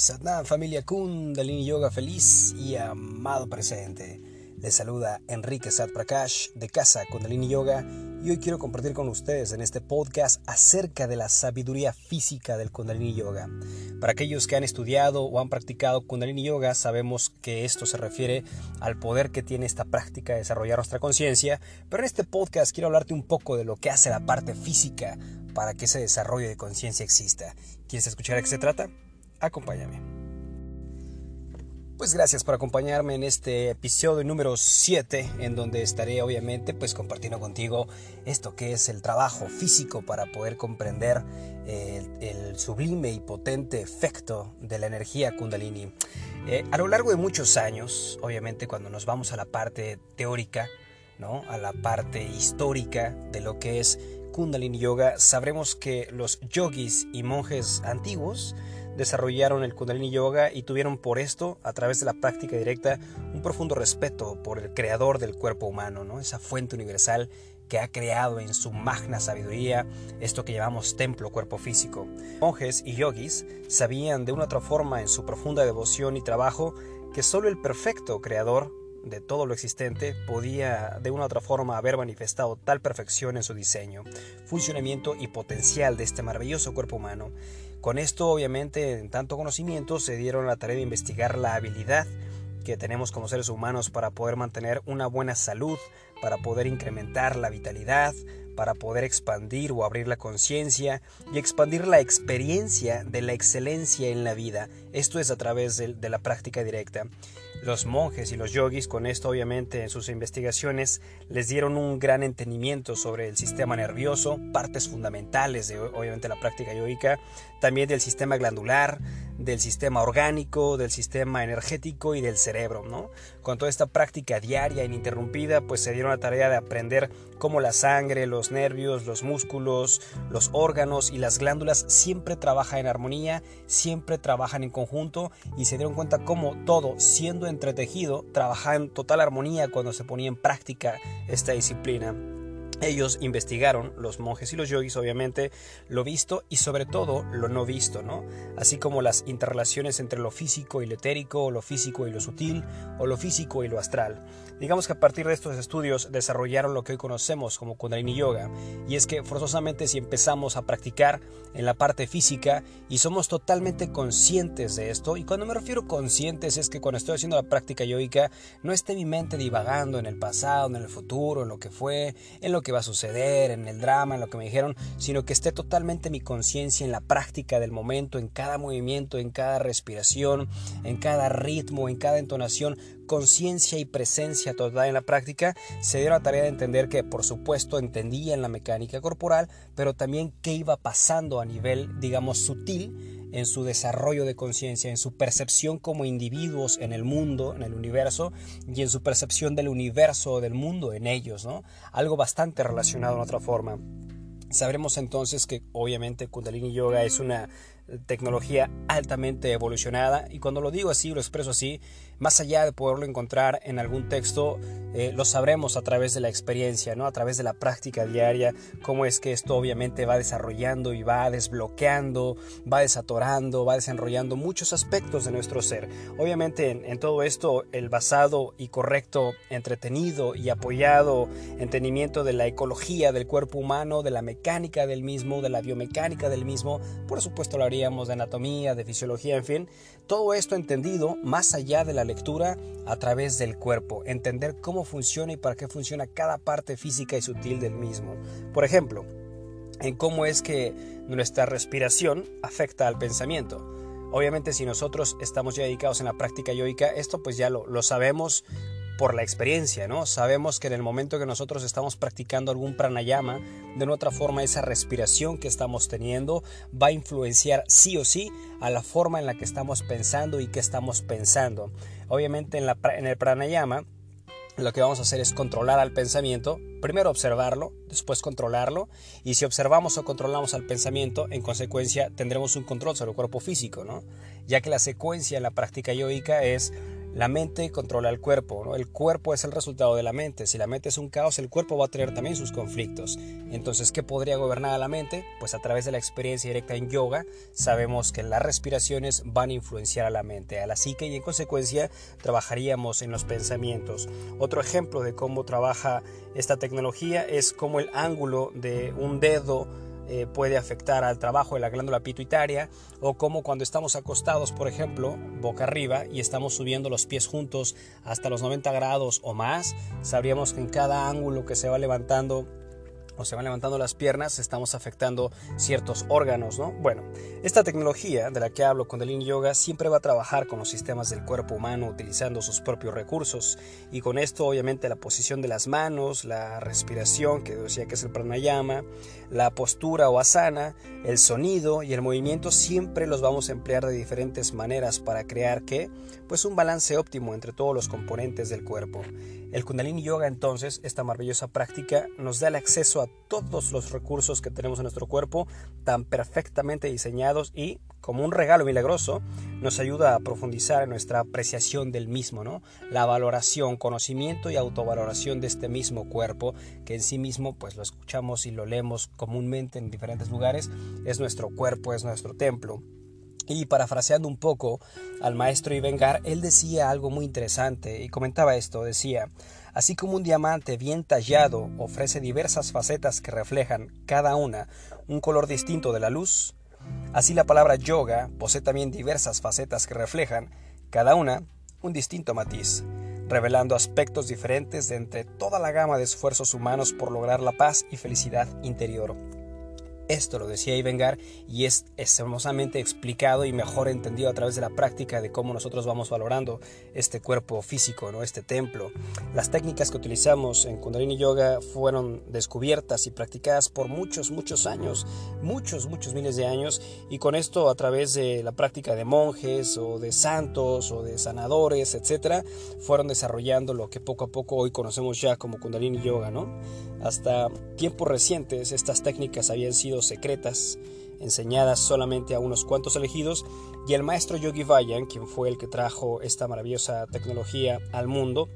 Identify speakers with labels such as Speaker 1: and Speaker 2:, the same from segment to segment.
Speaker 1: Satnam, familia Kundalini Yoga feliz y amado presente. Les saluda Enrique Sat Prakash de Casa Kundalini Yoga y hoy quiero compartir con ustedes en este podcast acerca de la sabiduría física del Kundalini Yoga. Para aquellos que han estudiado o han practicado Kundalini Yoga, sabemos que esto se refiere al poder que tiene esta práctica de desarrollar nuestra conciencia, pero en este podcast quiero hablarte un poco de lo que hace la parte física para que ese desarrollo de conciencia exista. ¿Quieres escuchar de qué se trata? Acompáñame. Pues gracias por acompañarme en este episodio número 7 en donde estaré obviamente pues compartiendo contigo esto que es el trabajo físico para poder comprender el, sublime y potente efecto de la energía kundalini. Eh, a lo largo de muchos años, obviamente cuando nos vamos a la parte teórica, ¿no? a la parte histórica de lo que es Kundalini Yoga, sabremos que los yogis y monjes antiguos desarrollaron el Kundalini Yoga y tuvieron por esto, a través de la práctica directa, un profundo respeto por el creador del cuerpo humano, ¿no? esa fuente universal que ha creado en su magna sabiduría esto que llamamos templo cuerpo físico. Monjes y yogis sabían de una otra forma en su profunda devoción y trabajo que solo el perfecto creador de todo lo existente podía de una otra forma haber manifestado tal perfección en su diseño, funcionamiento y potencial de este maravilloso cuerpo humano. Con esto, obviamente, en tanto conocimiento, se dieron la tarea de investigar la habilidad que tenemos como seres humanos para poder mantener una buena salud, para poder incrementar la vitalidad, para poder expandir o abrir la conciencia y expandir la experiencia de la excelencia en la vida. Esto es a través de, la práctica directa. Los monjes y los yogis con esto obviamente en sus investigaciones les dieron un gran entendimiento sobre el sistema nervioso, partes fundamentales de obviamente la práctica yogica, también del sistema glandular, del sistema orgánico, del sistema energético y del cerebro, ¿no? Con toda esta práctica diaria ininterrumpida, pues se dieron la tarea de aprender cómo la sangre, los nervios, los músculos, los órganos y las glándulas siempre trabajan en armonía, siempre trabajan en conjunto y se dieron cuenta cómo todo, siendo entretejido, trabaja en total armonía cuando se ponía en práctica esta disciplina. Ellos investigaron, los monjes y los yogis obviamente, lo visto y sobre todo lo no visto, ¿no? Así como las interrelaciones entre lo físico y lo etérico, o lo físico y lo sutil, o lo físico y lo astral. Digamos que a partir de estos estudios desarrollaron lo que hoy conocemos como Kundalini Yoga, y es que forzosamente si empezamos a practicar en la parte física y somos totalmente conscientes de esto, y cuando me refiero conscientes es que cuando estoy haciendo la práctica yoica no esté mi mente divagando en el pasado, en el futuro, en lo que fue, en lo que va a suceder, en el drama, en lo que me dijeron, sino que esté totalmente mi conciencia en la práctica del momento, en cada movimiento, en cada respiración, en cada ritmo, en cada entonación, conciencia y presencia total en la práctica, se dio la tarea de entender que por supuesto entendían la mecánica corporal, pero también qué iba pasando a nivel, digamos, sutil en su desarrollo de conciencia, en su percepción como individuos en el mundo, en el universo, y en su percepción del universo del mundo en ellos, ¿no? Algo bastante relacionado en otra forma. Sabremos entonces que obviamente Kundalini Yoga es una tecnología altamente evolucionada y cuando lo digo así, lo expreso así, más allá de poderlo encontrar en algún texto, eh, lo sabremos a través de la experiencia, ¿no? a través de la práctica diaria, cómo es que esto obviamente va desarrollando y va desbloqueando, va desatorando, va desenrollando muchos aspectos de nuestro ser. Obviamente en, en todo esto el basado y correcto, entretenido y apoyado entendimiento de la ecología del cuerpo humano, de la mecánica del mismo, de la biomecánica del mismo, por supuesto lo haría de anatomía, de fisiología, en fin, todo esto entendido más allá de la lectura a través del cuerpo, entender cómo funciona y para qué funciona cada parte física y sutil del mismo. Por ejemplo, en cómo es que nuestra respiración afecta al pensamiento. Obviamente si nosotros estamos ya dedicados en la práctica yoica, esto pues ya lo, lo sabemos por la experiencia, ¿no? Sabemos que en el momento que nosotros estamos practicando algún pranayama, de una otra forma esa respiración que estamos teniendo va a influenciar sí o sí a la forma en la que estamos pensando y que estamos pensando. Obviamente en, el pranayama lo que vamos a hacer es controlar al pensamiento, primero observarlo, después controlarlo, y si observamos o controlamos al pensamiento, en consecuencia tendremos un control sobre el cuerpo físico, ¿no? Ya que la secuencia en la práctica yoica es La mente controla el cuerpo, el cuerpo es el resultado de la mente. Si la mente es un caos, el cuerpo va a tener también sus conflictos. Entonces, ¿qué podría gobernar a la mente? Pues a través de la experiencia directa en yoga, sabemos que las respiraciones van a influenciar a la mente, a la psique y en consecuencia trabajaríamos en los pensamientos. Otro ejemplo de cómo trabaja esta tecnología es cómo el ángulo de un dedo eh, puede afectar al trabajo de la glándula pituitaria o como cuando estamos acostados, por ejemplo, boca arriba y estamos subiendo los pies juntos hasta los 90 grados o más, sabríamos que en cada ángulo que se va levantando se van levantando las piernas, estamos afectando ciertos órganos, ¿no? Bueno, esta tecnología de la que hablo con Delin Yoga siempre va a trabajar con los sistemas del cuerpo humano utilizando sus propios recursos y con esto obviamente la posición de las manos, la respiración, que decía que es el pranayama, la postura o asana, el sonido y el movimiento siempre los vamos a emplear de diferentes maneras para crear que pues un balance óptimo entre todos los componentes del cuerpo. El Kundalini Yoga entonces, esta maravillosa práctica, nos da el acceso a todos los recursos que tenemos en nuestro cuerpo tan perfectamente diseñados y, como un regalo milagroso, nos ayuda a profundizar en nuestra apreciación del mismo, ¿no? La valoración, conocimiento y autovaloración de este mismo cuerpo, que en sí mismo pues lo escuchamos y lo leemos comúnmente en diferentes lugares, es nuestro cuerpo, es nuestro templo. Y parafraseando un poco al maestro Ivengar, él decía algo muy interesante y comentaba esto, decía, así como un diamante bien tallado ofrece diversas facetas que reflejan cada una un color distinto de la luz, así la palabra yoga posee también diversas facetas que reflejan cada una un distinto matiz, revelando aspectos diferentes de entre toda la gama de esfuerzos humanos por lograr la paz y felicidad interior. Esto lo decía Ivengar y es, hermosamente explicado y mejor entendido a través de la práctica de cómo nosotros vamos valorando este cuerpo físico, ¿no? este templo. Las técnicas que utilizamos en Kundalini Yoga fueron descubiertas y practicadas por muchos, muchos años, muchos, muchos miles de años y con esto a través de la práctica de monjes o de santos o de sanadores, etcétera, fueron desarrollando lo que poco a poco hoy conocemos ya como Kundalini Yoga, ¿no? Hasta tiempos recientes estas técnicas habían sido secretas, enseñadas solamente a unos cuantos elegidos, y el maestro Yogi Vayan, quien fue el que trajo esta maravillosa tecnología al mundo,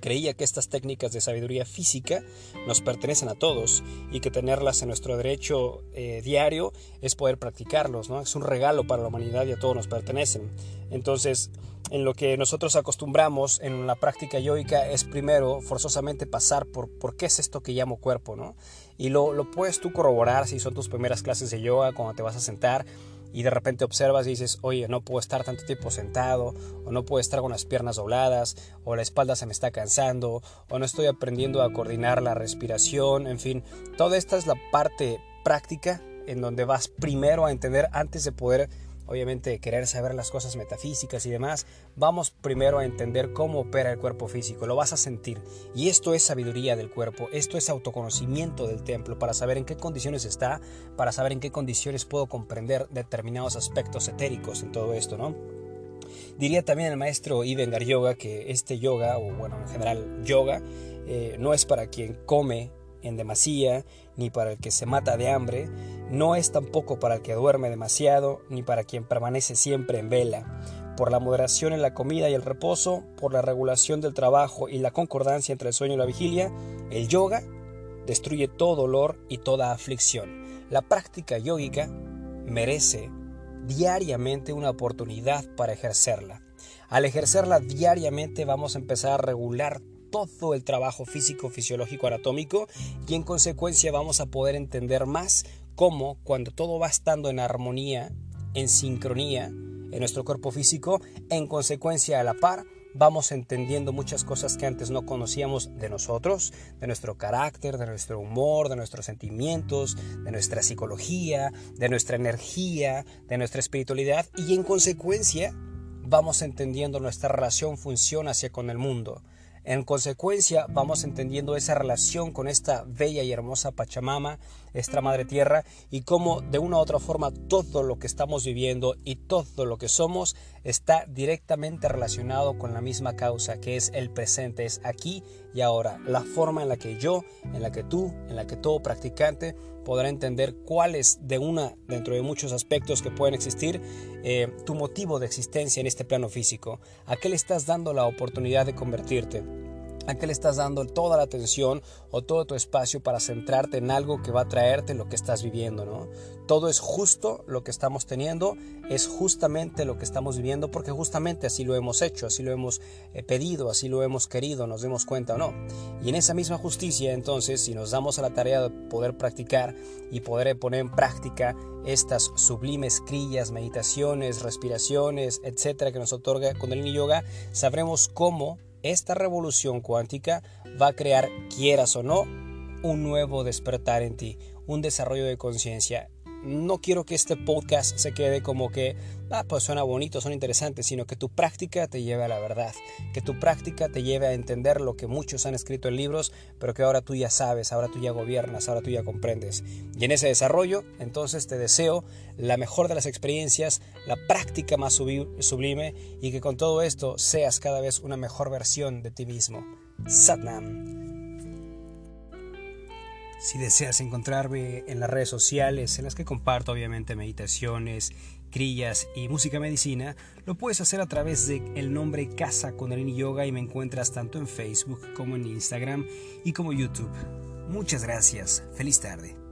Speaker 1: Creía que estas técnicas de sabiduría física nos pertenecen a todos y que tenerlas en nuestro derecho eh, diario es poder practicarlos, ¿no? Es un regalo para la humanidad y a todos nos pertenecen. Entonces, en lo que nosotros acostumbramos en la práctica yoica es primero forzosamente pasar por por qué es esto que llamo cuerpo, ¿no? Y lo, lo puedes tú corroborar si son tus primeras clases de yoga, cuando te vas a sentar y de repente observas y dices, oye, no puedo estar tanto tiempo sentado, o no puedo estar con las piernas dobladas, o la espalda se me está cansando, o no estoy aprendiendo a coordinar la respiración, en fin, toda esta es la parte práctica en donde vas primero a entender antes de poder obviamente querer saber las cosas metafísicas y demás, vamos primero a entender cómo opera el cuerpo físico, lo vas a sentir. Y esto es sabiduría del cuerpo, esto es autoconocimiento del templo, para saber en qué condiciones está, para saber en qué condiciones puedo comprender determinados aspectos etéricos en todo esto, ¿no? Diría también el maestro Iyengar Yoga que este yoga, o bueno, en general yoga, eh, no es para quien come en demasía, ni para el que se mata de hambre, no es tampoco para el que duerme demasiado, ni para quien permanece siempre en vela. Por la moderación en la comida y el reposo, por la regulación del trabajo y la concordancia entre el sueño y la vigilia, el yoga destruye todo dolor y toda aflicción. La práctica yógica merece diariamente una oportunidad para ejercerla. Al ejercerla diariamente vamos a empezar a regular todo el trabajo físico, fisiológico, anatómico y en consecuencia vamos a poder entender más cómo cuando todo va estando en armonía, en sincronía en nuestro cuerpo físico, en consecuencia a la par, vamos entendiendo muchas cosas que antes no conocíamos de nosotros, de nuestro carácter, de nuestro humor, de nuestros sentimientos, de nuestra psicología, de nuestra energía, de nuestra espiritualidad y en consecuencia vamos entendiendo nuestra relación función hacia con el mundo. En consecuencia, vamos entendiendo esa relación con esta bella y hermosa Pachamama, esta Madre Tierra, y cómo de una u otra forma todo lo que estamos viviendo y todo lo que somos está directamente relacionado con la misma causa, que es el presente, es aquí y ahora. La forma en la que yo, en la que tú, en la que todo practicante podrá entender cuál es de una, dentro de muchos aspectos que pueden existir, eh, tu motivo de existencia en este plano físico. ¿A qué le estás dando la oportunidad de convertirte? ¿A qué le estás dando toda la atención o todo tu espacio para centrarte en algo que va a traerte lo que estás viviendo? ¿no? Todo es justo lo que estamos teniendo, es justamente lo que estamos viviendo porque justamente así lo hemos hecho, así lo hemos eh, pedido, así lo hemos querido, nos demos cuenta o no. Y en esa misma justicia, entonces, si nos damos a la tarea de poder practicar y poder poner en práctica estas sublimes crillas, meditaciones, respiraciones, etcétera, que nos otorga Kundalini Yoga, sabremos cómo esta revolución cuántica va a crear, quieras o no, un nuevo despertar en ti, un desarrollo de conciencia no quiero que este podcast se quede como que, ah, pues suena bonito, son interesantes, sino que tu práctica te lleve a la verdad, que tu práctica te lleve a entender lo que muchos han escrito en libros, pero que ahora tú ya sabes, ahora tú ya gobiernas, ahora tú ya comprendes. Y en ese desarrollo, entonces te deseo la mejor de las experiencias, la práctica más sublime y que con todo esto seas cada vez una mejor versión de ti mismo. Satnam. Si deseas encontrarme en las redes sociales, en las que comparto obviamente meditaciones, crillas y música medicina, lo puedes hacer a través de el nombre Casa Kundalini Yoga y me encuentras tanto en Facebook como en Instagram y como YouTube. Muchas gracias. Feliz tarde.